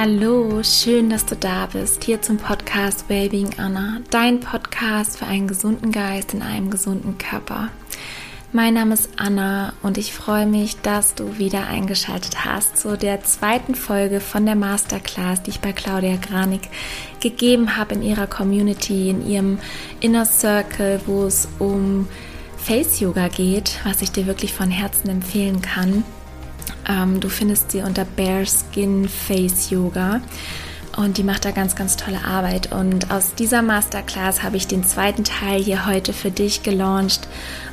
Hallo, schön, dass du da bist, hier zum Podcast Wellbeing Anna, dein Podcast für einen gesunden Geist in einem gesunden Körper. Mein Name ist Anna und ich freue mich, dass du wieder eingeschaltet hast zu der zweiten Folge von der Masterclass, die ich bei Claudia Granik gegeben habe in ihrer Community, in ihrem Inner Circle, wo es um Face Yoga geht, was ich dir wirklich von Herzen empfehlen kann. Ähm, du findest sie unter Bare Skin Face Yoga. Und die macht da ganz, ganz tolle Arbeit. Und aus dieser Masterclass habe ich den zweiten Teil hier heute für dich gelauncht.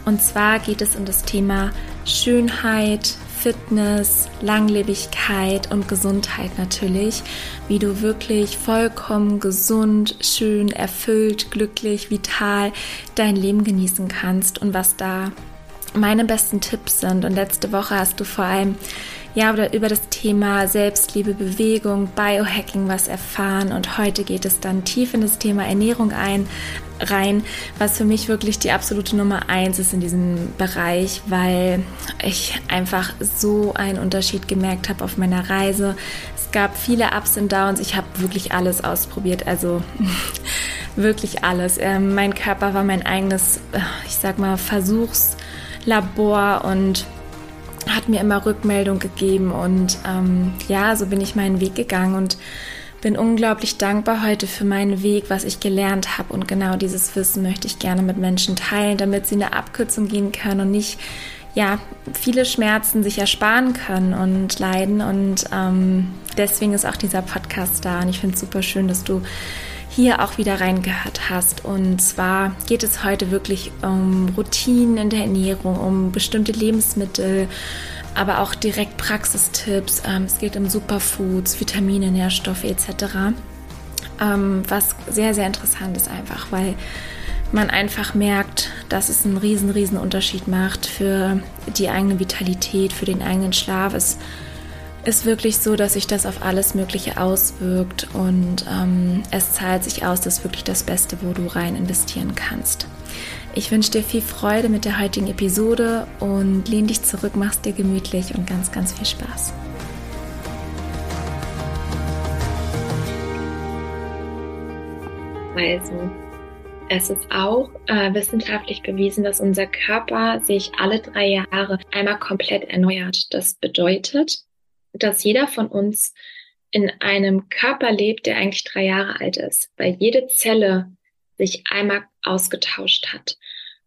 Und zwar geht es um das Thema Schönheit, Fitness, Langlebigkeit und Gesundheit natürlich. Wie du wirklich vollkommen gesund, schön, erfüllt, glücklich, vital dein Leben genießen kannst und was da meine besten Tipps sind. Und letzte Woche hast du vor allem ja über das Thema Selbstliebe, Bewegung, Biohacking was erfahren. Und heute geht es dann tief in das Thema Ernährung ein, rein, was für mich wirklich die absolute Nummer eins ist in diesem Bereich, weil ich einfach so einen Unterschied gemerkt habe auf meiner Reise. Es gab viele Ups und Downs. Ich habe wirklich alles ausprobiert. Also wirklich alles. Ähm, mein Körper war mein eigenes, äh, ich sag mal, Versuchs Labor und hat mir immer Rückmeldung gegeben und ähm, ja, so bin ich meinen Weg gegangen und bin unglaublich dankbar heute für meinen Weg, was ich gelernt habe und genau dieses Wissen möchte ich gerne mit Menschen teilen, damit sie in eine Abkürzung gehen können und nicht ja viele Schmerzen sich ersparen können und leiden und ähm, deswegen ist auch dieser Podcast da und ich finde es super schön, dass du hier auch wieder reingehört hast. Und zwar geht es heute wirklich um Routinen in der Ernährung, um bestimmte Lebensmittel, aber auch direkt Praxistipps. Ähm, es geht um Superfoods, Vitamine, Nährstoffe etc. Ähm, was sehr, sehr interessant ist einfach, weil man einfach merkt, dass es einen riesen, riesen Unterschied macht für die eigene Vitalität, für den eigenen Schlaf. Es ist wirklich so, dass sich das auf alles Mögliche auswirkt und ähm, es zahlt sich aus, das ist wirklich das Beste, wo du rein investieren kannst. Ich wünsche dir viel Freude mit der heutigen Episode und lehn dich zurück, mach's dir gemütlich und ganz, ganz viel Spaß. Also, es ist auch äh, wissenschaftlich bewiesen, dass unser Körper sich alle drei Jahre einmal komplett erneuert. Das bedeutet, dass jeder von uns in einem Körper lebt, der eigentlich drei Jahre alt ist, weil jede Zelle sich einmal ausgetauscht hat.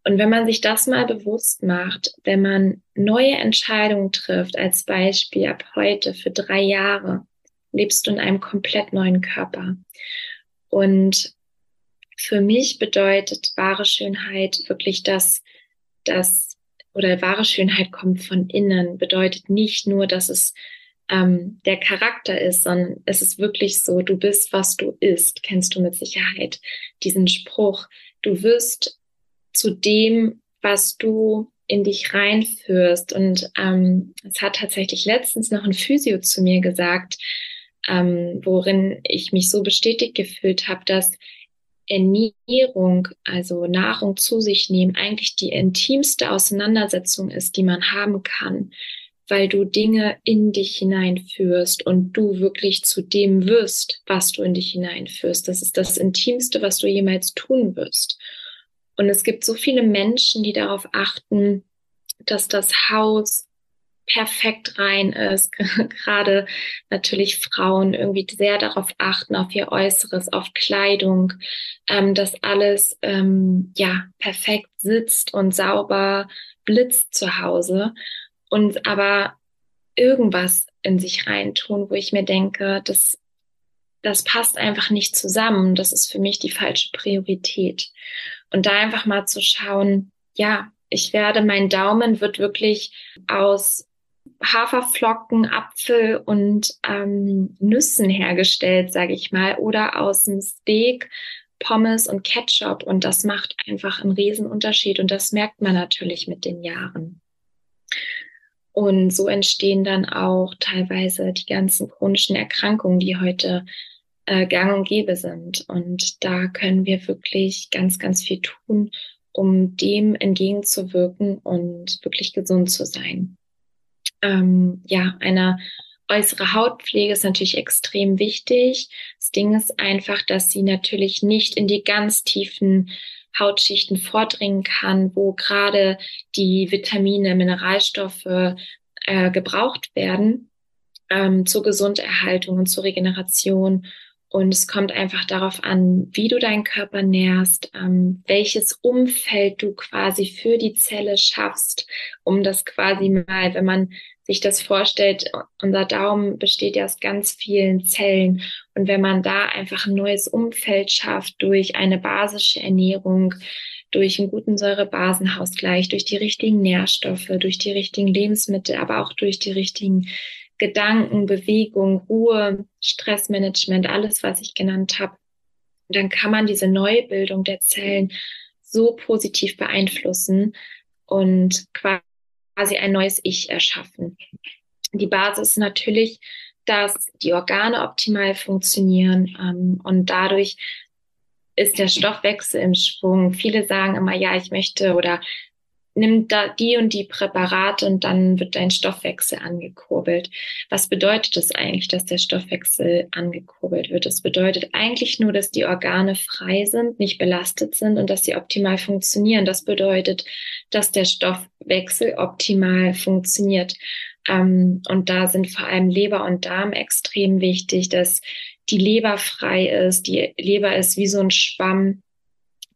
Und wenn man sich das mal bewusst macht, wenn man neue Entscheidungen trifft, als Beispiel ab heute für drei Jahre, lebst du in einem komplett neuen Körper. Und für mich bedeutet wahre Schönheit wirklich das, dass, oder wahre Schönheit kommt von innen, bedeutet nicht nur, dass es ähm, der Charakter ist, sondern es ist wirklich so, du bist, was du isst, kennst du mit Sicherheit diesen Spruch. Du wirst zu dem, was du in dich reinführst. Und ähm, es hat tatsächlich letztens noch ein Physio zu mir gesagt, ähm, worin ich mich so bestätigt gefühlt habe, dass Ernährung, also Nahrung zu sich nehmen, eigentlich die intimste Auseinandersetzung ist, die man haben kann weil du Dinge in dich hineinführst und du wirklich zu dem wirst, was du in dich hineinführst. Das ist das Intimste, was du jemals tun wirst. Und es gibt so viele Menschen, die darauf achten, dass das Haus perfekt rein ist. Gerade natürlich Frauen irgendwie sehr darauf achten, auf ihr Äußeres, auf Kleidung, ähm, dass alles ähm, ja perfekt sitzt und sauber blitzt zu Hause und aber irgendwas in sich reintun, wo ich mir denke, das, das passt einfach nicht zusammen. Das ist für mich die falsche Priorität. Und da einfach mal zu schauen, ja, ich werde, mein Daumen wird wirklich aus Haferflocken, Apfel und ähm, Nüssen hergestellt, sage ich mal, oder aus dem Steak, Pommes und Ketchup. Und das macht einfach einen Riesenunterschied. Und das merkt man natürlich mit den Jahren. Und so entstehen dann auch teilweise die ganzen chronischen Erkrankungen, die heute äh, gang und gäbe sind. Und da können wir wirklich ganz, ganz viel tun, um dem entgegenzuwirken und wirklich gesund zu sein. Ähm, ja, eine äußere Hautpflege ist natürlich extrem wichtig. Das Ding ist einfach, dass sie natürlich nicht in die ganz tiefen Hautschichten vordringen kann, wo gerade die Vitamine, Mineralstoffe äh, gebraucht werden ähm, zur Gesunderhaltung und zur Regeneration. Und es kommt einfach darauf an, wie du deinen Körper nährst, ähm, welches Umfeld du quasi für die Zelle schaffst, um das quasi mal, wenn man sich das vorstellt, unser Daumen besteht ja aus ganz vielen Zellen. Und wenn man da einfach ein neues Umfeld schafft durch eine basische Ernährung, durch einen guten Säurebasenhausgleich, durch die richtigen Nährstoffe, durch die richtigen Lebensmittel, aber auch durch die richtigen Gedanken, Bewegung, Ruhe, Stressmanagement, alles, was ich genannt habe, dann kann man diese Neubildung der Zellen so positiv beeinflussen und quasi ein neues Ich erschaffen. Die Basis natürlich, dass die Organe optimal funktionieren ähm, und dadurch ist der Stoffwechsel im Schwung. Viele sagen immer, ja, ich möchte oder nimm da die und die Präparate und dann wird dein Stoffwechsel angekurbelt. Was bedeutet das eigentlich, dass der Stoffwechsel angekurbelt wird? Das bedeutet eigentlich nur, dass die Organe frei sind, nicht belastet sind und dass sie optimal funktionieren. Das bedeutet, dass der Stoffwechsel optimal funktioniert. Ähm, und da sind vor allem Leber und Darm extrem wichtig, dass die Leber frei ist. Die Leber ist wie so ein Schwamm,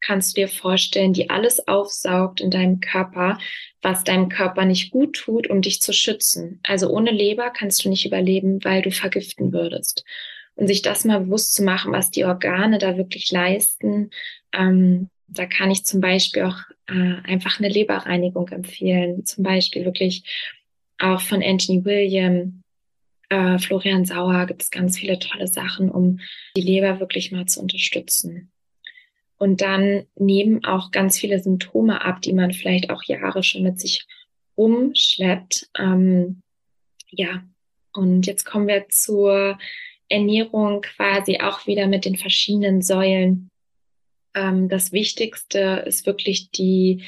kannst du dir vorstellen, die alles aufsaugt in deinem Körper, was deinem Körper nicht gut tut, um dich zu schützen. Also ohne Leber kannst du nicht überleben, weil du vergiften würdest. Und sich das mal bewusst zu machen, was die Organe da wirklich leisten, ähm, da kann ich zum Beispiel auch äh, einfach eine Leberreinigung empfehlen. Zum Beispiel wirklich auch von Anthony William, äh, Florian Sauer gibt es ganz viele tolle Sachen, um die Leber wirklich mal zu unterstützen. Und dann nehmen auch ganz viele Symptome ab, die man vielleicht auch Jahre schon mit sich rumschleppt. Ähm, ja, und jetzt kommen wir zur Ernährung quasi auch wieder mit den verschiedenen Säulen. Ähm, das Wichtigste ist wirklich die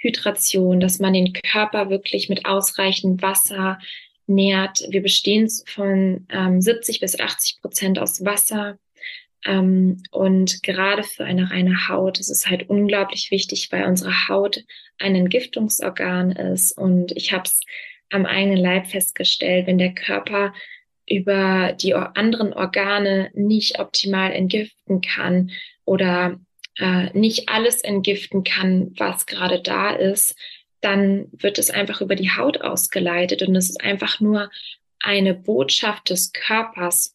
Hydration, dass man den Körper wirklich mit ausreichend Wasser nährt. Wir bestehen von ähm, 70 bis 80 Prozent aus Wasser. Ähm, und gerade für eine reine Haut ist es halt unglaublich wichtig, weil unsere Haut ein Entgiftungsorgan ist. Und ich habe es am eigenen Leib festgestellt, wenn der Körper über die anderen Organe nicht optimal entgiften kann oder äh, nicht alles entgiften kann, was gerade da ist, dann wird es einfach über die Haut ausgeleitet und es ist einfach nur eine Botschaft des Körpers,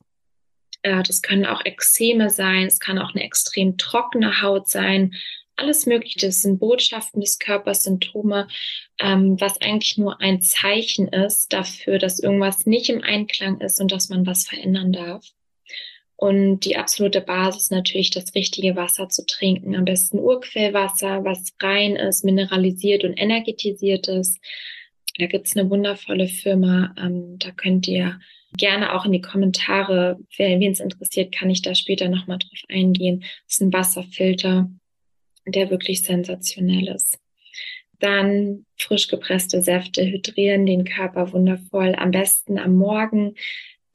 äh, das können auch Ekzeme sein, es kann auch eine extrem trockene Haut sein. Alles Mögliche, das sind Botschaften des Körpers, Symptome, ähm, was eigentlich nur ein Zeichen ist dafür, dass irgendwas nicht im Einklang ist und dass man was verändern darf. Und die absolute Basis natürlich das richtige Wasser zu trinken. Am besten Urquellwasser, was rein ist, mineralisiert und energetisiert ist. Da gibt's eine wundervolle Firma. Ähm, da könnt ihr gerne auch in die Kommentare, wer es interessiert, kann ich da später nochmal drauf eingehen. Das ist ein Wasserfilter, der wirklich sensationell ist. Dann frisch gepresste Säfte hydrieren den Körper wundervoll, am besten am Morgen,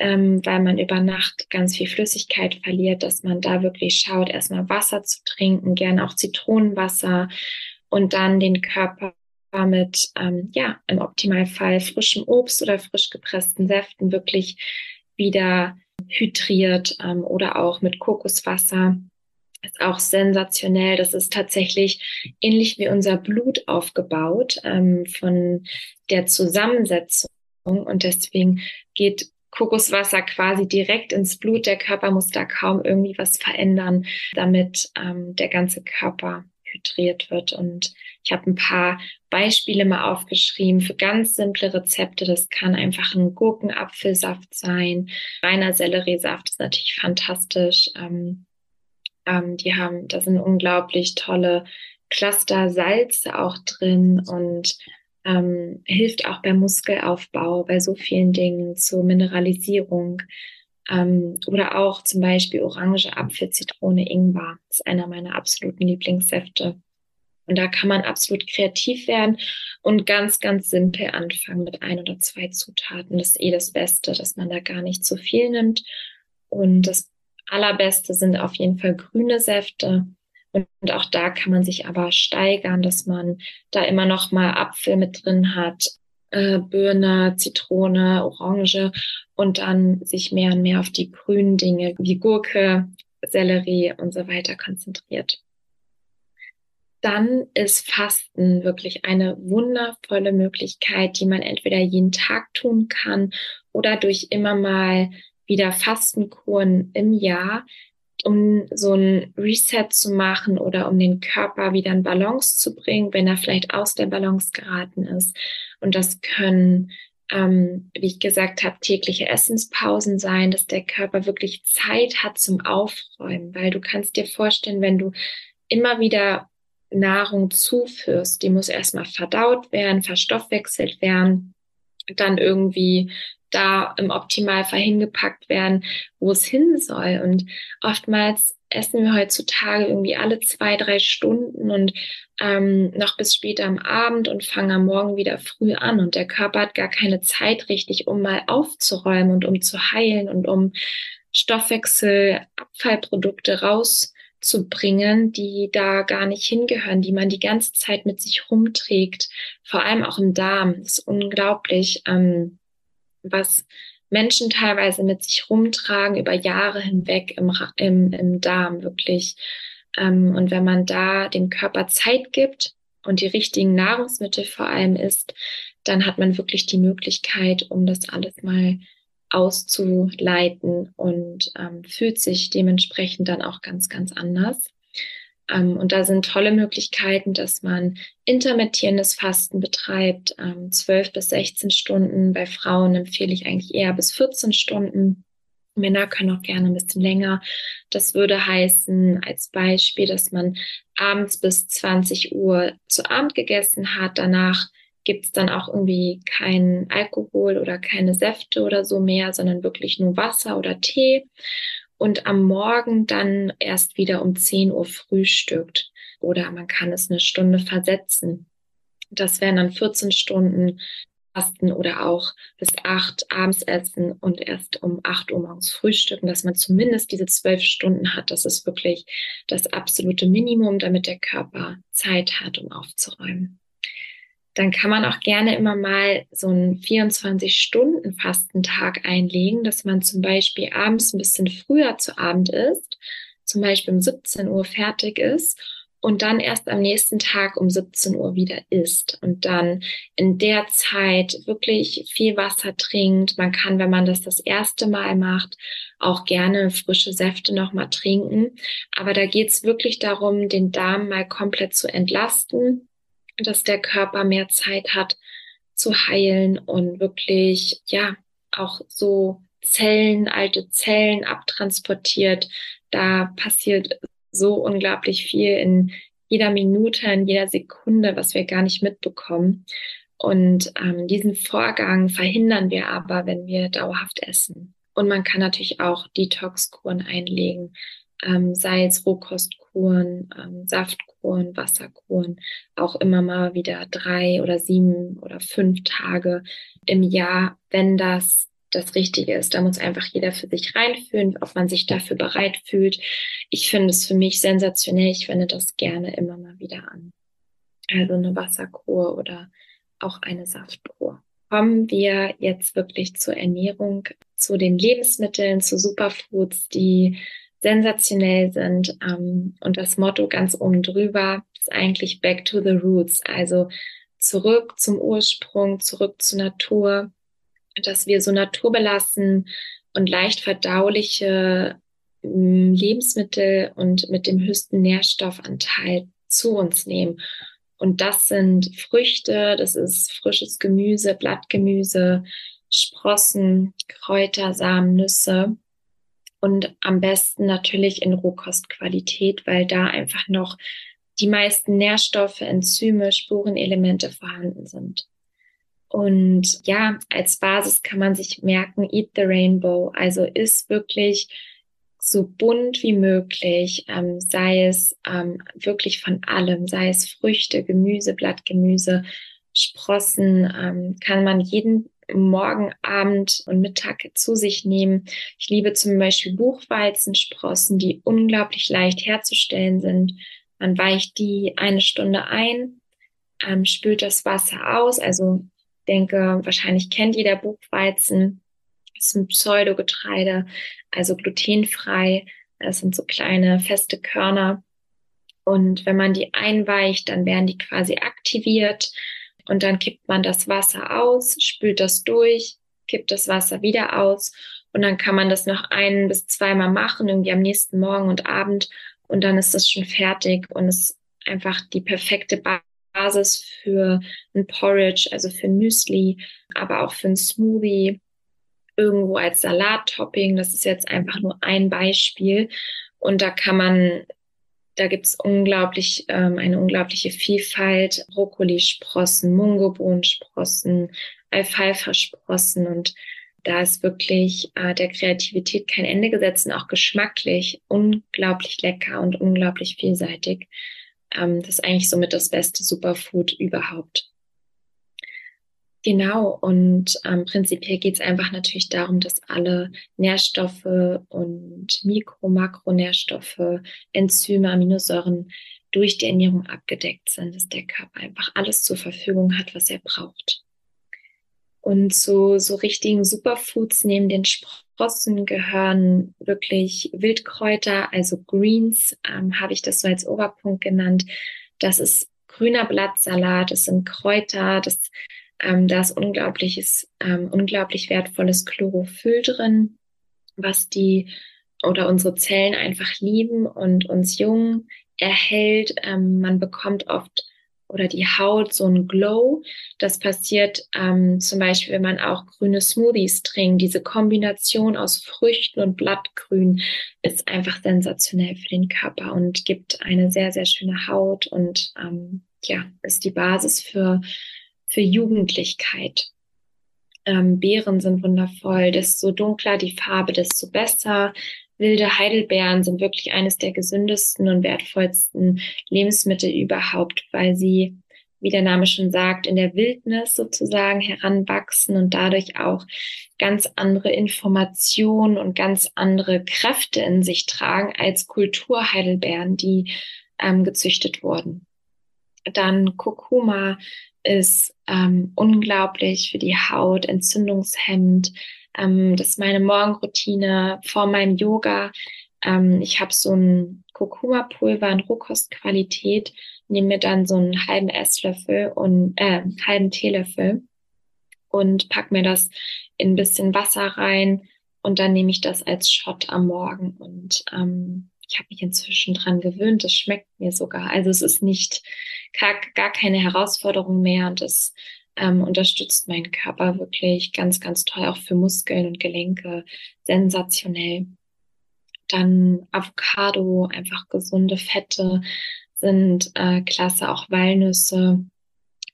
ähm, weil man über Nacht ganz viel Flüssigkeit verliert, dass man da wirklich schaut, erstmal Wasser zu trinken, gerne auch Zitronenwasser und dann den Körper mit, ähm, ja, im Optimalfall frischem Obst oder frisch gepressten Säften wirklich wieder hydriert ähm, oder auch mit Kokoswasser. Ist auch sensationell. Das ist tatsächlich ähnlich wie unser Blut aufgebaut ähm, von der Zusammensetzung. Und deswegen geht Kokoswasser quasi direkt ins Blut. Der Körper muss da kaum irgendwie was verändern, damit ähm, der ganze Körper hydriert wird. Und ich habe ein paar Beispiele mal aufgeschrieben für ganz simple Rezepte. Das kann einfach ein Gurkenapfelsaft sein. Reiner Selleriesaft ist natürlich fantastisch. Ähm, ähm, die haben, da sind unglaublich tolle Cluster Salze auch drin und ähm, hilft auch beim Muskelaufbau, bei so vielen Dingen zur Mineralisierung. Ähm, oder auch zum Beispiel Orange, Apfel, Zitrone, Ingwer. Das ist einer meiner absoluten Lieblingssäfte. Und da kann man absolut kreativ werden und ganz, ganz simpel anfangen mit ein oder zwei Zutaten. Das ist eh das Beste, dass man da gar nicht zu viel nimmt. Und das Allerbeste sind auf jeden Fall grüne Säfte. Und, auch da kann man sich aber steigern, dass man da immer noch mal Apfel mit drin hat, äh, Birne, Zitrone, Orange und dann sich mehr und mehr auf die grünen Dinge wie Gurke, Sellerie und so weiter konzentriert. Dann ist Fasten wirklich eine wundervolle Möglichkeit, die man entweder jeden Tag tun kann oder durch immer mal wieder Fastenkuren im Jahr, um so ein Reset zu machen oder um den Körper wieder in Balance zu bringen, wenn er vielleicht aus der Balance geraten ist. Und das können, ähm, wie ich gesagt habe, tägliche Essenspausen sein, dass der Körper wirklich Zeit hat zum Aufräumen, weil du kannst dir vorstellen, wenn du immer wieder Nahrung zuführst, die muss erstmal verdaut werden, verstoffwechselt werden, dann irgendwie da im Optimalfall hingepackt werden, wo es hin soll. Und oftmals essen wir heutzutage irgendwie alle zwei, drei Stunden und ähm, noch bis später am Abend und fangen am Morgen wieder früh an. Und der Körper hat gar keine Zeit richtig, um mal aufzuräumen und um zu heilen und um Stoffwechsel, Abfallprodukte raus zu bringen, die da gar nicht hingehören, die man die ganze Zeit mit sich rumträgt, vor allem auch im Darm. Das ist unglaublich, ähm, was Menschen teilweise mit sich rumtragen über Jahre hinweg im, im, im Darm, wirklich. Ähm, und wenn man da dem Körper Zeit gibt und die richtigen Nahrungsmittel vor allem isst, dann hat man wirklich die Möglichkeit, um das alles mal auszuleiten und ähm, fühlt sich dementsprechend dann auch ganz, ganz anders. Ähm, und da sind tolle Möglichkeiten, dass man intermittierendes Fasten betreibt, ähm, 12 bis 16 Stunden. Bei Frauen empfehle ich eigentlich eher bis 14 Stunden. Männer können auch gerne ein bisschen länger. Das würde heißen, als Beispiel, dass man abends bis 20 Uhr zu Abend gegessen hat, danach gibt es dann auch irgendwie kein Alkohol oder keine Säfte oder so mehr, sondern wirklich nur Wasser oder Tee. Und am Morgen dann erst wieder um 10 Uhr frühstückt. Oder man kann es eine Stunde versetzen. Das wären dann 14 Stunden Fasten oder auch bis acht abends essen und erst um acht Uhr morgens frühstücken, dass man zumindest diese zwölf Stunden hat. Das ist wirklich das absolute Minimum, damit der Körper Zeit hat, um aufzuräumen dann kann man auch gerne immer mal so einen 24-Stunden-Fastentag einlegen, dass man zum Beispiel abends ein bisschen früher zu Abend isst, zum Beispiel um 17 Uhr fertig ist und dann erst am nächsten Tag um 17 Uhr wieder isst und dann in der Zeit wirklich viel Wasser trinkt. Man kann, wenn man das das erste Mal macht, auch gerne frische Säfte nochmal trinken. Aber da geht es wirklich darum, den Darm mal komplett zu entlasten dass der Körper mehr Zeit hat zu heilen und wirklich, ja, auch so Zellen, alte Zellen abtransportiert. Da passiert so unglaublich viel in jeder Minute, in jeder Sekunde, was wir gar nicht mitbekommen. Und ähm, diesen Vorgang verhindern wir aber, wenn wir dauerhaft essen. Und man kann natürlich auch Detox-Kuren einlegen, ähm, sei es Rohkostkuren, ähm, Saftkuren, Wasserkuren, auch immer mal wieder drei oder sieben oder fünf Tage im Jahr, wenn das das Richtige ist. Da muss einfach jeder für sich reinfühlen, ob man sich dafür bereit fühlt. Ich finde es für mich sensationell. Ich wende das gerne immer mal wieder an. Also eine Wasserkur oder auch eine Saftkur. Kommen wir jetzt wirklich zur Ernährung, zu den Lebensmitteln, zu Superfoods, die sensationell sind. Ähm, und das Motto ganz oben drüber ist eigentlich Back to the Roots, also zurück zum Ursprung, zurück zur Natur, dass wir so naturbelassen und leicht verdauliche mm, Lebensmittel und mit dem höchsten Nährstoffanteil zu uns nehmen. Und das sind Früchte, das ist frisches Gemüse, Blattgemüse, Sprossen, Kräuter, Samen, Nüsse und am besten natürlich in Rohkostqualität, weil da einfach noch die meisten Nährstoffe, Enzyme, Spurenelemente vorhanden sind. Und ja, als Basis kann man sich merken, Eat the Rainbow, also ist wirklich so bunt wie möglich, ähm, sei es ähm, wirklich von allem, sei es Früchte, Gemüse, Blattgemüse, Sprossen, ähm, kann man jeden Morgen, Abend und Mittag zu sich nehmen. Ich liebe zum Beispiel Buchweizensprossen, die unglaublich leicht herzustellen sind. Man weicht die eine Stunde ein, ähm, spült das Wasser aus. Also denke, wahrscheinlich kennt jeder Buchweizen. Das ist ein Pseudogetreide, also glutenfrei. Das sind so kleine feste Körner. Und wenn man die einweicht, dann werden die quasi aktiviert und dann kippt man das Wasser aus, spült das durch, kippt das Wasser wieder aus und dann kann man das noch ein bis zweimal machen, irgendwie am nächsten Morgen und Abend und dann ist das schon fertig und ist einfach die perfekte Basis für ein Porridge, also für Müsli, aber auch für ein Smoothie, irgendwo als Salattopping. Das ist jetzt einfach nur ein Beispiel. Und da kann man da gibt's unglaublich, ähm, eine unglaubliche Vielfalt. Brokkolisprossen, Mungobohnensprossen, Alfalfa-Sprossen und da ist wirklich äh, der Kreativität kein Ende gesetzt und auch geschmacklich unglaublich lecker und unglaublich vielseitig. Ähm, das ist eigentlich somit das beste Superfood überhaupt. Genau, und ähm, prinzipiell geht es einfach natürlich darum, dass alle Nährstoffe und Mikro-, Makronährstoffe, Enzyme, Aminosäuren durch die Ernährung abgedeckt sind, dass der Körper einfach alles zur Verfügung hat, was er braucht. Und zu so richtigen Superfoods neben den Sprossen gehören wirklich Wildkräuter, also Greens, ähm, habe ich das so als Oberpunkt genannt. Das ist grüner Blattsalat, das sind Kräuter, das ähm, da ist unglaubliches, ähm, unglaublich wertvolles Chlorophyll drin, was die oder unsere Zellen einfach lieben und uns jung erhält. Ähm, man bekommt oft oder die Haut so ein Glow. Das passiert ähm, zum Beispiel, wenn man auch grüne Smoothies trinkt. Diese Kombination aus Früchten und Blattgrün ist einfach sensationell für den Körper und gibt eine sehr, sehr schöne Haut und ähm, ja, ist die Basis für für Jugendlichkeit. Ähm, Beeren sind wundervoll. Desto dunkler die Farbe, desto besser. Wilde Heidelbeeren sind wirklich eines der gesündesten und wertvollsten Lebensmittel überhaupt, weil sie, wie der Name schon sagt, in der Wildnis sozusagen heranwachsen und dadurch auch ganz andere Informationen und ganz andere Kräfte in sich tragen als Kulturheidelbeeren, die ähm, gezüchtet wurden. Dann Kurkuma ist ähm, unglaublich für die Haut, entzündungshemmend. Ähm, das ist meine Morgenroutine vor meinem Yoga. Ähm, ich habe so ein Kurkuma-Pulver in Rohkostqualität, nehme mir dann so einen halben Esslöffel und äh, halben Teelöffel und pack mir das in ein bisschen Wasser rein und dann nehme ich das als Shot am Morgen und ähm, ich habe mich inzwischen dran gewöhnt. Das schmeckt mir sogar. Also es ist nicht gar, gar keine Herausforderung mehr und es ähm, unterstützt meinen Körper wirklich ganz, ganz toll, auch für Muskeln und Gelenke. Sensationell. Dann Avocado, einfach gesunde Fette sind äh, klasse, auch Walnüsse.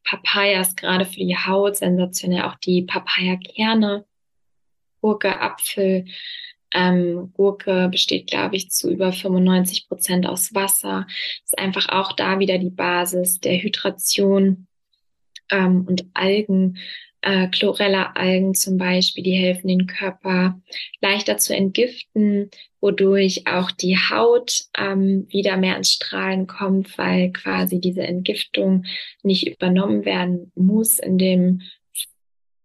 Papayas gerade für die Haut, sensationell auch die Papaya-Kerne, Gurke, Apfel, ähm, Gurke besteht, glaube ich, zu über 95 Prozent aus Wasser. Ist einfach auch da wieder die Basis der Hydration ähm, und Algen. Äh, Chlorella-Algen zum Beispiel, die helfen den Körper leichter zu entgiften, wodurch auch die Haut ähm, wieder mehr ins Strahlen kommt, weil quasi diese Entgiftung nicht übernommen werden muss in dem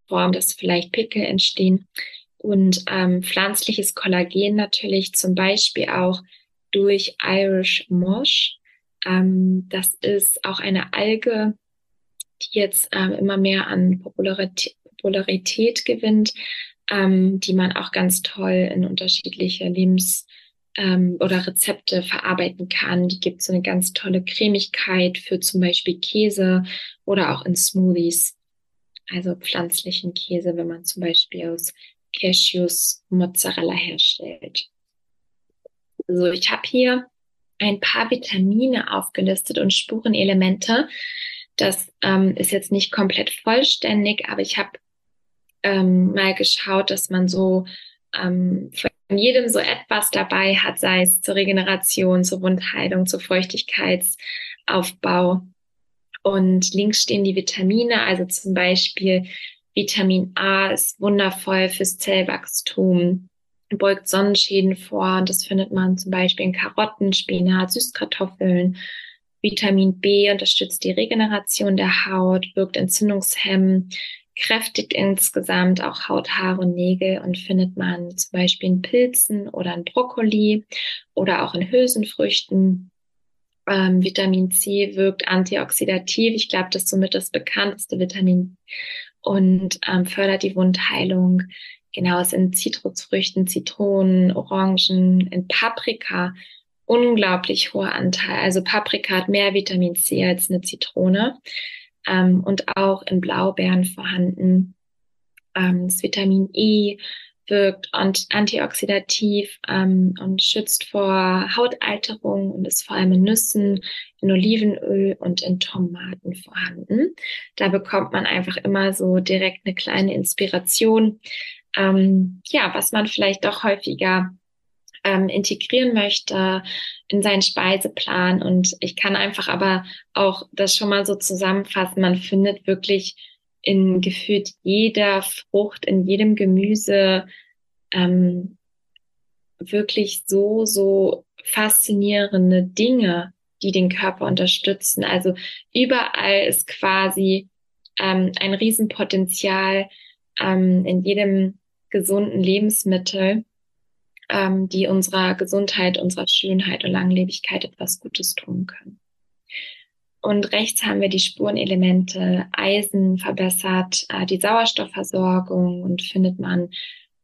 Form, dass vielleicht Pickel entstehen und ähm, pflanzliches Kollagen natürlich zum Beispiel auch durch Irish Mosh. Ähm, das ist auch eine Alge, die jetzt ähm, immer mehr an Popularität, Popularität gewinnt, ähm, die man auch ganz toll in unterschiedliche Lebens- ähm, oder Rezepte verarbeiten kann. Die gibt so eine ganz tolle Cremigkeit für zum Beispiel Käse oder auch in Smoothies. Also pflanzlichen Käse, wenn man zum Beispiel aus Cashews Mozzarella herstellt. Also ich habe hier ein paar Vitamine aufgelistet und Spurenelemente. Das ähm, ist jetzt nicht komplett vollständig, aber ich habe ähm, mal geschaut, dass man so ähm, in jedem so etwas dabei hat, sei es zur Regeneration, zur Wundheilung, zur Feuchtigkeitsaufbau. Und links stehen die Vitamine, also zum Beispiel Vitamin A ist wundervoll fürs Zellwachstum, beugt Sonnenschäden vor und das findet man zum Beispiel in Karotten, Spinat, Süßkartoffeln. Vitamin B unterstützt die Regeneration der Haut, wirkt entzündungshemmend, kräftigt insgesamt auch Haut, Haare und Nägel und findet man zum Beispiel in Pilzen oder in Brokkoli oder auch in Hülsenfrüchten. Ähm, Vitamin C wirkt antioxidativ. Ich glaube, das ist somit das bekannteste Vitamin und ähm, fördert die Wundheilung. Genau, es in Zitrusfrüchten, Zitronen, Orangen, in Paprika unglaublich hoher Anteil. Also Paprika hat mehr Vitamin C als eine Zitrone ähm, und auch in Blaubeeren vorhanden. Ähm, das Vitamin E wirkt antioxidativ ähm, und schützt vor Hautalterung und ist vor allem in Nüssen, in Olivenöl und in Tomaten vorhanden. Da bekommt man einfach immer so direkt eine kleine Inspiration, ähm, ja, was man vielleicht doch häufiger ähm, integrieren möchte in seinen Speiseplan. Und ich kann einfach aber auch das schon mal so zusammenfassen. Man findet wirklich in gefühlt jeder Frucht, in jedem Gemüse ähm, wirklich so, so faszinierende Dinge, die den Körper unterstützen. Also überall ist quasi ähm, ein Riesenpotenzial ähm, in jedem gesunden Lebensmittel, ähm, die unserer Gesundheit, unserer Schönheit und Langlebigkeit etwas Gutes tun können. Und rechts haben wir die Spurenelemente Eisen verbessert, äh, die Sauerstoffversorgung und findet man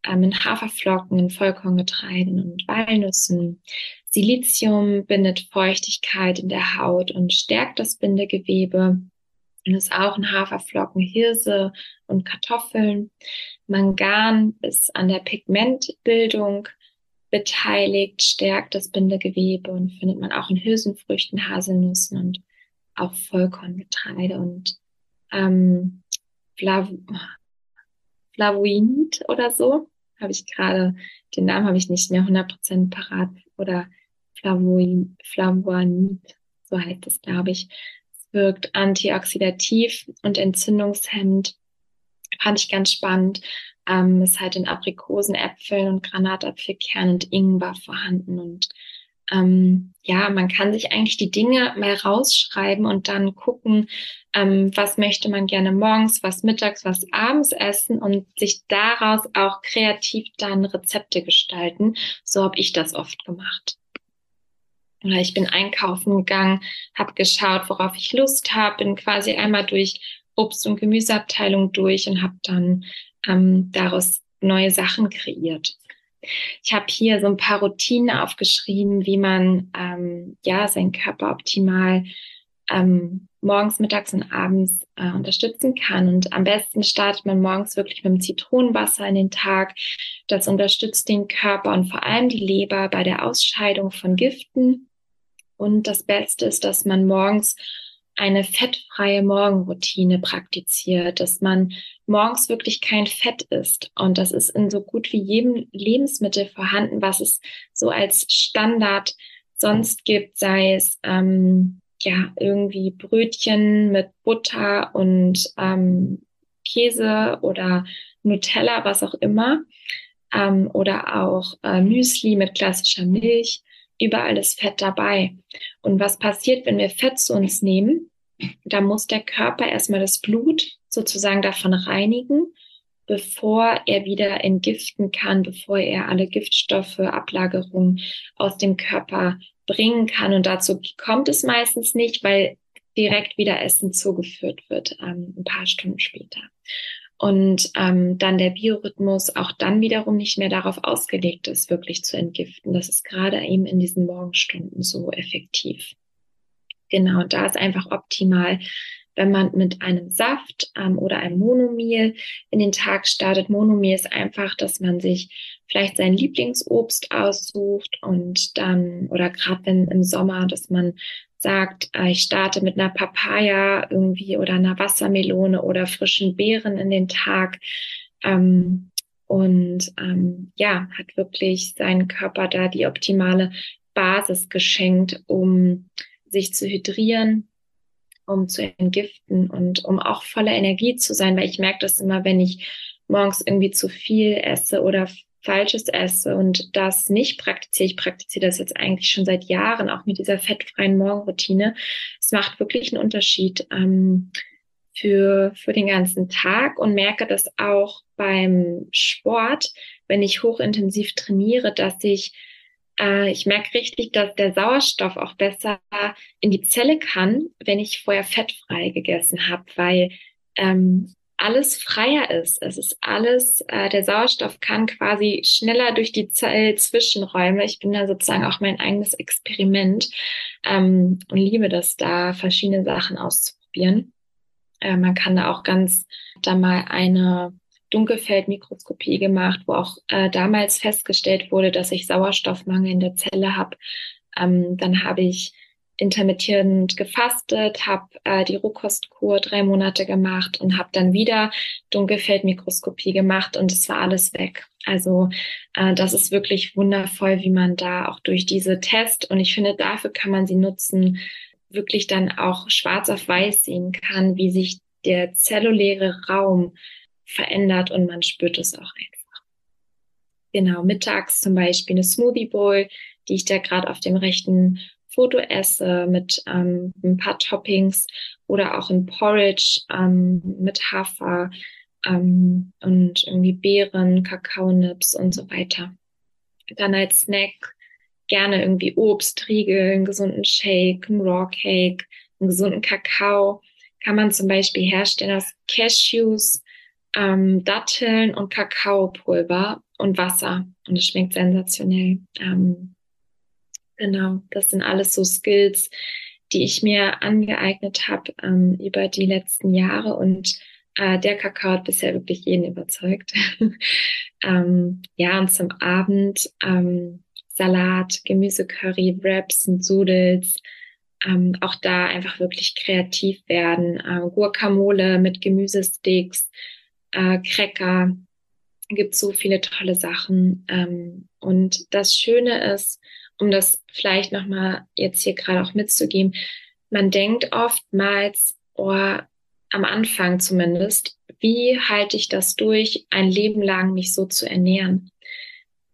ähm, in Haferflocken, in Vollkorngetreiden und Walnüssen. Silizium bindet Feuchtigkeit in der Haut und stärkt das Bindegewebe und ist auch in Haferflocken, Hirse und Kartoffeln. Mangan ist an der Pigmentbildung beteiligt, stärkt das Bindegewebe und findet man auch in Hülsenfrüchten, Haselnüssen und auch Vollkorngetreide und ähm, Flav Flavoinid oder so. Habe ich gerade, den Namen habe ich nicht mehr 100% parat. Oder Flavoinid, so heißt es, glaube ich. Es wirkt antioxidativ und entzündungshemmend. Fand ich ganz spannend. Ähm, ist halt in Aprikosen, Äpfeln und Granatapfelkern und Ingwer vorhanden und ähm, ja, man kann sich eigentlich die Dinge mal rausschreiben und dann gucken, ähm, was möchte man gerne morgens, was mittags, was abends essen und sich daraus auch kreativ dann Rezepte gestalten. So habe ich das oft gemacht. Oder ich bin einkaufen gegangen, habe geschaut, worauf ich Lust habe, bin quasi einmal durch Obst- und Gemüseabteilung durch und habe dann ähm, daraus neue Sachen kreiert. Ich habe hier so ein paar Routinen aufgeschrieben, wie man ähm, ja seinen Körper optimal ähm, morgens, mittags und abends äh, unterstützen kann. Und am besten startet man morgens wirklich mit dem Zitronenwasser in den Tag. Das unterstützt den Körper und vor allem die Leber bei der Ausscheidung von Giften. Und das Beste ist, dass man morgens eine fettfreie Morgenroutine praktiziert, dass man morgens wirklich kein Fett isst. Und das ist in so gut wie jedem Lebensmittel vorhanden, was es so als Standard sonst gibt, sei es ähm, ja irgendwie Brötchen mit Butter und ähm, Käse oder Nutella, was auch immer, ähm, oder auch äh, Müsli mit klassischer Milch. Überall ist Fett dabei. Und was passiert, wenn wir Fett zu uns nehmen? Da muss der Körper erstmal das Blut sozusagen davon reinigen, bevor er wieder entgiften kann, bevor er alle Giftstoffe, Ablagerungen aus dem Körper bringen kann. Und dazu kommt es meistens nicht, weil direkt wieder Essen zugeführt wird, ähm, ein paar Stunden später. Und ähm, dann der Biorhythmus auch dann wiederum nicht mehr darauf ausgelegt ist, wirklich zu entgiften. Das ist gerade eben in diesen Morgenstunden so effektiv. Genau, da ist einfach optimal, wenn man mit einem Saft ähm, oder einem Monomil in den Tag startet. Monomil ist einfach, dass man sich vielleicht sein Lieblingsobst aussucht und dann, oder gerade wenn im Sommer, dass man sagt, äh, ich starte mit einer Papaya irgendwie oder einer Wassermelone oder frischen Beeren in den Tag. Ähm, und ähm, ja, hat wirklich seinen Körper da die optimale Basis geschenkt, um sich zu hydrieren, um zu entgiften und um auch voller Energie zu sein, weil ich merke das immer, wenn ich morgens irgendwie zu viel esse oder Falsches esse und das nicht praktiziere. Ich praktiziere das jetzt eigentlich schon seit Jahren, auch mit dieser fettfreien Morgenroutine. Es macht wirklich einen Unterschied ähm, für, für den ganzen Tag und merke das auch beim Sport, wenn ich hochintensiv trainiere, dass ich äh, ich merke richtig, dass der Sauerstoff auch besser in die Zelle kann, wenn ich vorher fettfrei gegessen habe, weil ähm, alles freier ist. Es ist alles, äh, der Sauerstoff kann quasi schneller durch die Zellzwischenräume. Ich bin da sozusagen auch mein eigenes Experiment ähm, und liebe das da, verschiedene Sachen auszuprobieren. Äh, man kann da auch ganz da mal eine Dunkelfeldmikroskopie gemacht, wo auch äh, damals festgestellt wurde, dass ich Sauerstoffmangel in der Zelle habe. Ähm, dann habe ich intermittierend gefastet, habe äh, die Rohkostkur drei Monate gemacht und habe dann wieder Dunkelfeldmikroskopie gemacht und es war alles weg. Also äh, das ist wirklich wundervoll, wie man da auch durch diese Test und ich finde, dafür kann man sie nutzen, wirklich dann auch schwarz auf weiß sehen kann, wie sich der zelluläre Raum verändert und man spürt es auch einfach. Genau, mittags zum Beispiel eine Smoothie Bowl, die ich da gerade auf dem rechten Foto esse mit ähm, ein paar Toppings oder auch ein Porridge ähm, mit Hafer ähm, und irgendwie Beeren, Kakaonips und so weiter. Dann als Snack gerne irgendwie Obst, Riegel, einen gesunden Shake, einen Raw Cake, einen gesunden Kakao. Kann man zum Beispiel herstellen aus Cashews, ähm, Datteln und Kakaopulver und Wasser. Und es schmeckt sensationell. Ähm, Genau, das sind alles so Skills, die ich mir angeeignet habe ähm, über die letzten Jahre und äh, der Kakao hat bisher wirklich jeden überzeugt. ähm, ja, und zum Abend ähm, Salat, Gemüsecurry, Wraps und Sudels. Ähm, auch da einfach wirklich kreativ werden. Äh, Guacamole mit Gemüsesticks, äh, Cracker. Gibt so viele tolle Sachen. Ähm, und das Schöne ist, um das vielleicht nochmal jetzt hier gerade auch mitzugeben, man denkt oftmals, oh, am Anfang zumindest, wie halte ich das durch, ein Leben lang mich so zu ernähren?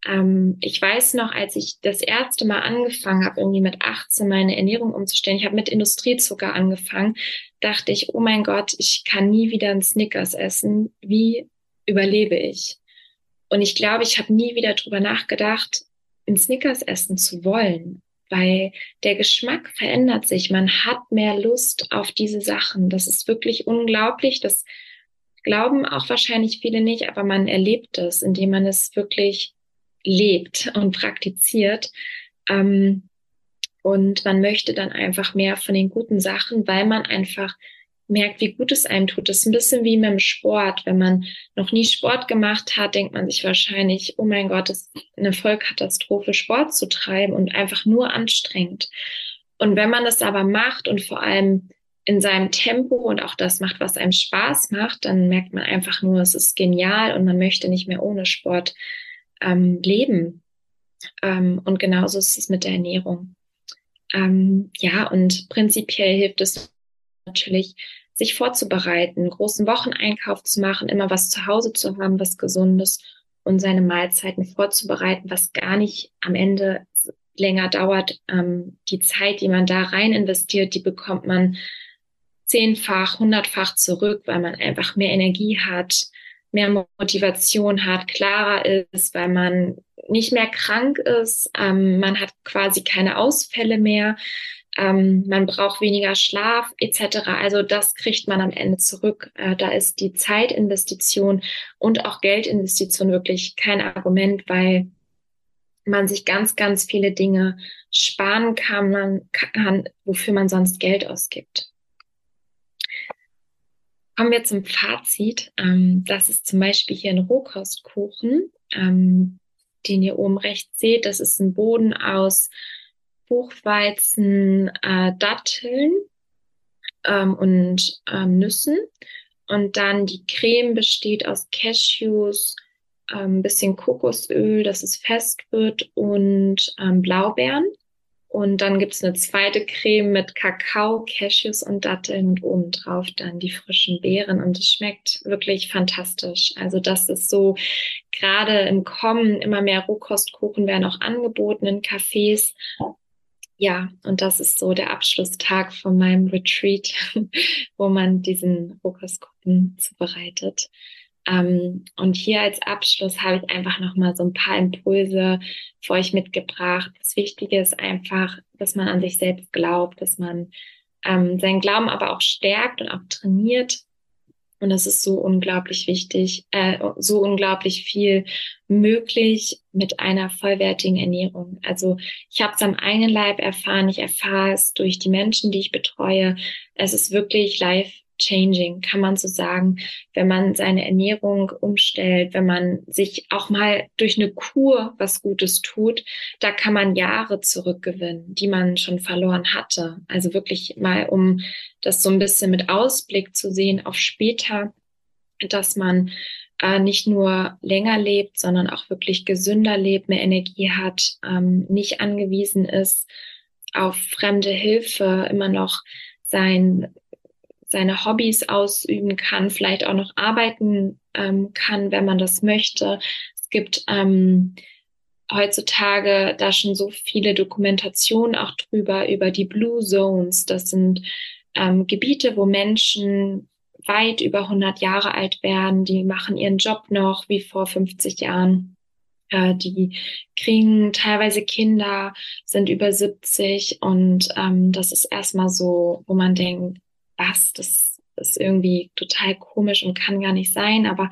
Ähm, ich weiß noch, als ich das erste Mal angefangen habe, irgendwie mit 18 meine Ernährung umzustellen, ich habe mit Industriezucker angefangen, dachte ich, oh mein Gott, ich kann nie wieder einen Snickers essen. Wie überlebe ich? Und ich glaube, ich habe nie wieder drüber nachgedacht, in Snickers essen zu wollen, weil der Geschmack verändert sich. Man hat mehr Lust auf diese Sachen. Das ist wirklich unglaublich. Das glauben auch wahrscheinlich viele nicht, aber man erlebt es, indem man es wirklich lebt und praktiziert. Ähm, und man möchte dann einfach mehr von den guten Sachen, weil man einfach merkt, wie gut es einem tut. Das ist ein bisschen wie mit dem Sport. Wenn man noch nie Sport gemacht hat, denkt man sich wahrscheinlich, oh mein Gott, das ist eine Vollkatastrophe, Sport zu treiben und einfach nur anstrengend. Und wenn man das aber macht und vor allem in seinem Tempo und auch das macht, was einem Spaß macht, dann merkt man einfach nur, es ist genial und man möchte nicht mehr ohne Sport ähm, leben. Ähm, und genauso ist es mit der Ernährung. Ähm, ja, und prinzipiell hilft es natürlich, sich vorzubereiten, großen Wocheneinkauf zu machen, immer was zu Hause zu haben, was Gesundes und seine Mahlzeiten vorzubereiten, was gar nicht am Ende länger dauert. Ähm, die Zeit, die man da rein investiert, die bekommt man zehnfach, hundertfach zurück, weil man einfach mehr Energie hat, mehr Motivation hat, klarer ist, weil man nicht mehr krank ist, ähm, man hat quasi keine Ausfälle mehr, ähm, man braucht weniger Schlaf etc. Also das kriegt man am Ende zurück. Äh, da ist die Zeitinvestition und auch Geldinvestition wirklich kein Argument, weil man sich ganz, ganz viele Dinge sparen kann, man kann, wofür man sonst Geld ausgibt. Kommen wir zum Fazit. Ähm, das ist zum Beispiel hier ein Rohkostkuchen, ähm, den ihr oben rechts seht. Das ist ein Boden aus Buchweizen, äh, Datteln ähm, und Nüssen. Und dann die Creme besteht aus Cashews, ein bisschen Kokosöl, dass es fest wird und Blaubeeren. Und dann gibt's eine zweite Creme mit Kakao, Cashews und Datteln und obendrauf dann die frischen Beeren. Und es schmeckt wirklich fantastisch. Also das ist so gerade im Kommen, immer mehr Rohkostkuchen werden auch angeboten in Cafés. Ja, und das ist so der Abschlusstag von meinem Retreat, wo man diesen Rohkostkuchen zubereitet. Ähm, und hier als Abschluss habe ich einfach nochmal so ein paar Impulse für euch mitgebracht. Das Wichtige ist einfach, dass man an sich selbst glaubt, dass man ähm, seinen Glauben aber auch stärkt und auch trainiert. Und das ist so unglaublich wichtig, äh, so unglaublich viel möglich mit einer vollwertigen Ernährung. Also ich habe es am eigenen Leib erfahren, ich erfahre es durch die Menschen, die ich betreue. Es ist wirklich live changing, kann man so sagen, wenn man seine Ernährung umstellt, wenn man sich auch mal durch eine Kur was Gutes tut, da kann man Jahre zurückgewinnen, die man schon verloren hatte. Also wirklich mal, um das so ein bisschen mit Ausblick zu sehen auf später, dass man äh, nicht nur länger lebt, sondern auch wirklich gesünder lebt, mehr Energie hat, ähm, nicht angewiesen ist auf fremde Hilfe, immer noch sein seine Hobbys ausüben kann, vielleicht auch noch arbeiten ähm, kann, wenn man das möchte. Es gibt ähm, heutzutage da schon so viele Dokumentationen auch drüber, über die Blue Zones. Das sind ähm, Gebiete, wo Menschen weit über 100 Jahre alt werden, die machen ihren Job noch wie vor 50 Jahren. Äh, die kriegen teilweise Kinder, sind über 70 und ähm, das ist erstmal so, wo man denkt, was, das ist irgendwie total komisch und kann gar nicht sein, aber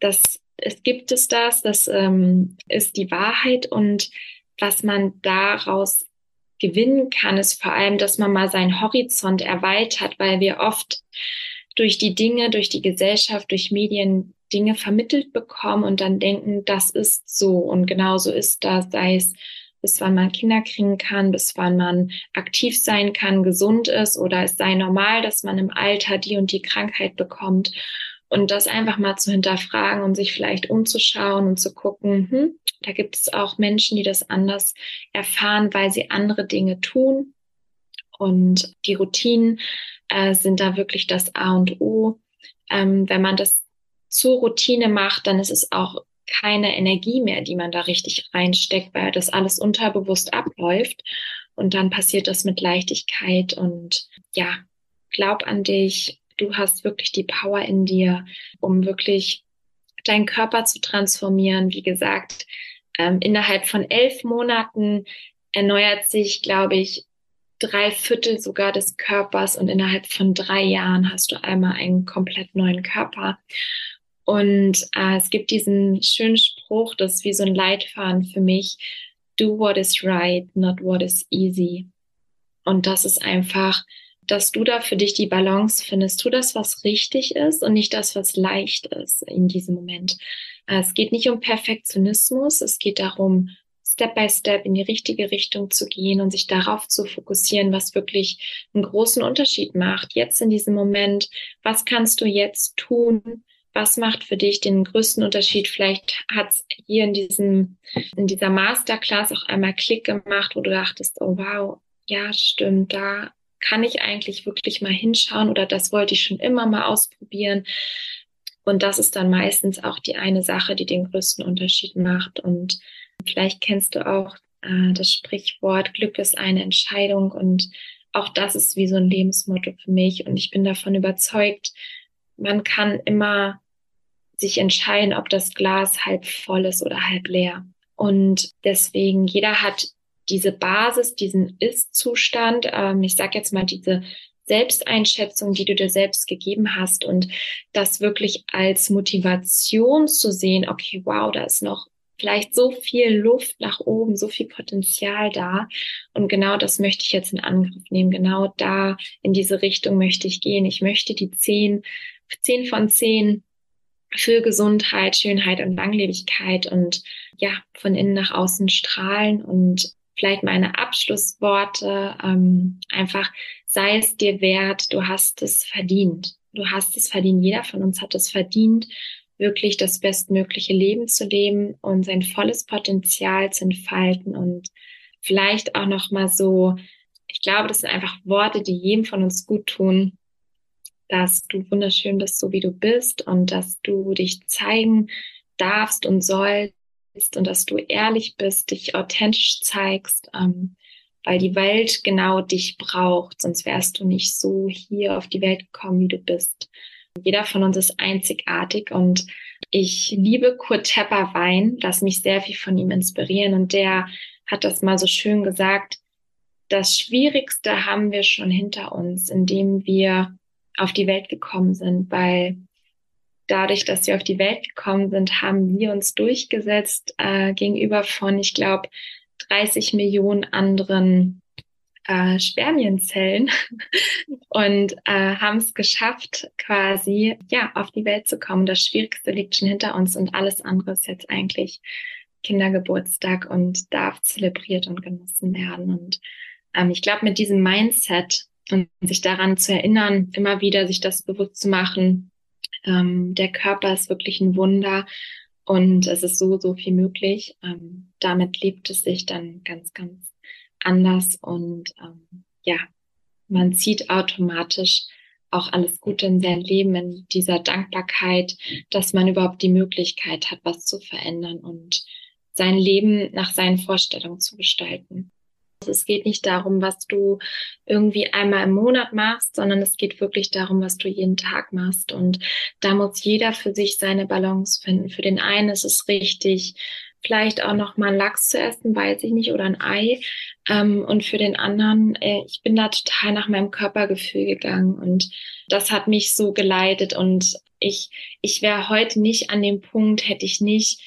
das, es gibt es das, das ähm, ist die Wahrheit und was man daraus gewinnen kann, ist vor allem, dass man mal seinen Horizont erweitert, weil wir oft durch die Dinge, durch die Gesellschaft, durch Medien Dinge vermittelt bekommen und dann denken, das ist so und genau so ist das, sei es bis wann man Kinder kriegen kann, bis wann man aktiv sein kann, gesund ist oder es sei normal, dass man im Alter die und die Krankheit bekommt. Und das einfach mal zu hinterfragen und sich vielleicht umzuschauen und zu gucken, hm, da gibt es auch Menschen, die das anders erfahren, weil sie andere Dinge tun. Und die Routinen äh, sind da wirklich das A und O. Ähm, wenn man das zur Routine macht, dann ist es auch keine Energie mehr, die man da richtig reinsteckt, weil das alles unterbewusst abläuft. Und dann passiert das mit Leichtigkeit und ja, glaub an dich. Du hast wirklich die Power in dir, um wirklich deinen Körper zu transformieren. Wie gesagt, ähm, innerhalb von elf Monaten erneuert sich, glaube ich, drei Viertel sogar des Körpers und innerhalb von drei Jahren hast du einmal einen komplett neuen Körper. Und äh, es gibt diesen schönen Spruch, das ist wie so ein Leitfaden für mich. Do what is right, not what is easy. Und das ist einfach, dass du da für dich die Balance findest. Tu das, was richtig ist und nicht das, was leicht ist in diesem Moment. Äh, es geht nicht um Perfektionismus. Es geht darum, Step by Step in die richtige Richtung zu gehen und sich darauf zu fokussieren, was wirklich einen großen Unterschied macht. Jetzt in diesem Moment, was kannst du jetzt tun, was macht für dich den größten Unterschied? Vielleicht hat es hier in diesem, in dieser Masterclass auch einmal Klick gemacht, wo du dachtest, oh wow, ja, stimmt, da kann ich eigentlich wirklich mal hinschauen oder das wollte ich schon immer mal ausprobieren. Und das ist dann meistens auch die eine Sache, die den größten Unterschied macht. Und vielleicht kennst du auch äh, das Sprichwort, Glück ist eine Entscheidung. Und auch das ist wie so ein Lebensmotto für mich. Und ich bin davon überzeugt, man kann immer sich entscheiden, ob das Glas halb voll ist oder halb leer. Und deswegen, jeder hat diese Basis, diesen Ist-Zustand, ähm, ich sage jetzt mal diese Selbsteinschätzung, die du dir selbst gegeben hast und das wirklich als Motivation zu sehen, okay, wow, da ist noch vielleicht so viel Luft nach oben, so viel Potenzial da. Und genau das möchte ich jetzt in Angriff nehmen. Genau da in diese Richtung möchte ich gehen. Ich möchte die zehn, zehn von zehn für Gesundheit, Schönheit und Langlebigkeit und ja, von innen nach außen strahlen und vielleicht meine Abschlussworte ähm, einfach, sei es dir wert, du hast es verdient. Du hast es verdient. Jeder von uns hat es verdient, wirklich das bestmögliche Leben zu leben und sein volles Potenzial zu entfalten und vielleicht auch noch mal so, ich glaube, das sind einfach Worte, die jedem von uns gut tun, dass du wunderschön bist, so wie du bist und dass du dich zeigen darfst und sollst und dass du ehrlich bist, dich authentisch zeigst, ähm, weil die Welt genau dich braucht, sonst wärst du nicht so hier auf die Welt gekommen, wie du bist. Jeder von uns ist einzigartig und ich liebe Kurt Tepper Wein, lass mich sehr viel von ihm inspirieren und der hat das mal so schön gesagt, das Schwierigste haben wir schon hinter uns, indem wir auf die Welt gekommen sind, weil dadurch, dass wir auf die Welt gekommen sind, haben wir uns durchgesetzt äh, gegenüber von, ich glaube, 30 Millionen anderen äh, Spermienzellen und äh, haben es geschafft, quasi ja auf die Welt zu kommen. Das Schwierigste liegt schon hinter uns und alles andere ist jetzt eigentlich Kindergeburtstag und darf zelebriert und genossen werden. Und ähm, ich glaube, mit diesem Mindset und sich daran zu erinnern, immer wieder sich das bewusst zu machen, ähm, der Körper ist wirklich ein Wunder und es ist so, so viel möglich. Ähm, damit lebt es sich dann ganz, ganz anders und ähm, ja, man zieht automatisch auch alles Gute in sein Leben in dieser Dankbarkeit, dass man überhaupt die Möglichkeit hat, was zu verändern und sein Leben nach seinen Vorstellungen zu gestalten. Es geht nicht darum, was du irgendwie einmal im Monat machst, sondern es geht wirklich darum, was du jeden Tag machst. Und da muss jeder für sich seine Balance finden. Für den einen ist es richtig, vielleicht auch noch mal Lachs zu essen, weiß ich nicht, oder ein Ei. Ähm, und für den anderen, äh, ich bin da total nach meinem Körpergefühl gegangen und das hat mich so geleitet und ich, ich wäre heute nicht an dem Punkt, hätte ich nicht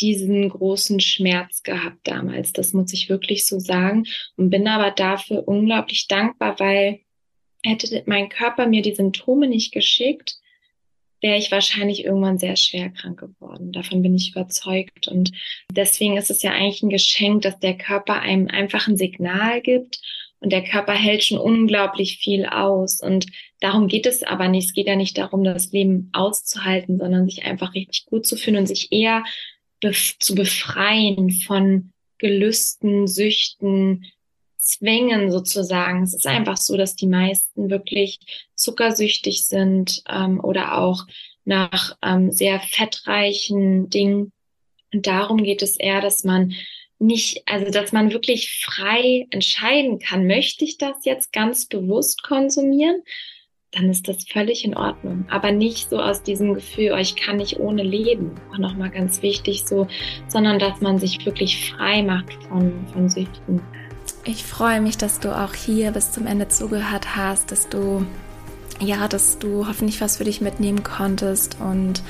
diesen großen Schmerz gehabt damals. Das muss ich wirklich so sagen und bin aber dafür unglaublich dankbar, weil hätte mein Körper mir die Symptome nicht geschickt, wäre ich wahrscheinlich irgendwann sehr schwer krank geworden. Davon bin ich überzeugt. Und deswegen ist es ja eigentlich ein Geschenk, dass der Körper einem einfach ein Signal gibt. Und der Körper hält schon unglaublich viel aus. Und darum geht es aber nicht. Es geht ja nicht darum, das Leben auszuhalten, sondern sich einfach richtig gut zu fühlen und sich eher bef zu befreien von Gelüsten, Süchten, Zwängen sozusagen. Es ist einfach so, dass die meisten wirklich zuckersüchtig sind ähm, oder auch nach ähm, sehr fettreichen Dingen. Und darum geht es eher, dass man nicht, also dass man wirklich frei entscheiden kann, möchte ich das jetzt ganz bewusst konsumieren dann ist das völlig in Ordnung. Aber nicht so aus diesem Gefühl, oh, ich kann nicht ohne leben, auch nochmal ganz wichtig so, sondern dass man sich wirklich frei macht von, von Süchten. Ich freue mich, dass du auch hier bis zum Ende zugehört hast, dass du, ja, dass du hoffentlich was für dich mitnehmen konntest und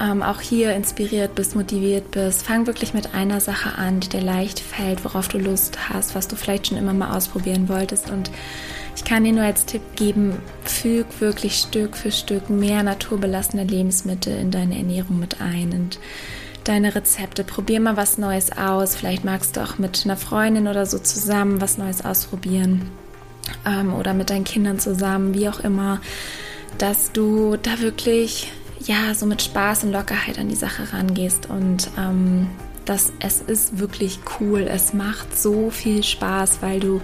ähm, auch hier inspiriert bist, motiviert bist. Fang wirklich mit einer Sache an, die dir leicht fällt, worauf du Lust hast, was du vielleicht schon immer mal ausprobieren wolltest und ich kann dir nur als Tipp geben, füg wirklich Stück für Stück mehr naturbelassene Lebensmittel in deine Ernährung mit ein und deine Rezepte. Probier mal was Neues aus. Vielleicht magst du auch mit einer Freundin oder so zusammen was Neues ausprobieren ähm, oder mit deinen Kindern zusammen, wie auch immer, dass du da wirklich ja so mit Spaß und Lockerheit an die Sache rangehst und ähm, dass es ist wirklich cool. Es macht so viel Spaß, weil du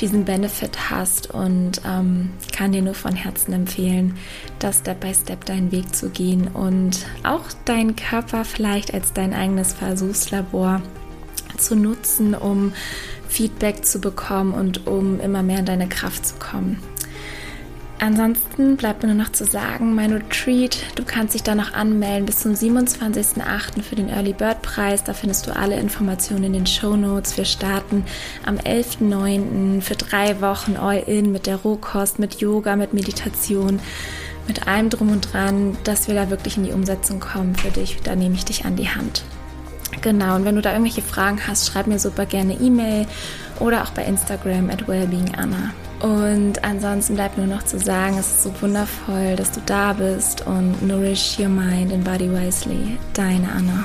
diesen Benefit hast und ähm, kann dir nur von Herzen empfehlen, da Step by Step deinen Weg zu gehen und auch deinen Körper vielleicht als dein eigenes Versuchslabor zu nutzen, um Feedback zu bekommen und um immer mehr in deine Kraft zu kommen. Ansonsten bleibt mir nur noch zu sagen, mein Retreat, du kannst dich da noch anmelden bis zum 27.08. für den Early Bird Preis. Da findest du alle Informationen in den Show Notes. Wir starten am 11.09. für drei Wochen All-In mit der Rohkost, mit Yoga, mit Meditation, mit allem drum und dran, dass wir da wirklich in die Umsetzung kommen für dich. Da nehme ich dich an die Hand. Genau, und wenn du da irgendwelche Fragen hast, schreib mir super gerne E-Mail oder auch bei Instagram at wellbeinganna. Und ansonsten bleibt nur noch zu sagen, es ist so wundervoll, dass du da bist und nourish your mind and body wisely. Deine Anna.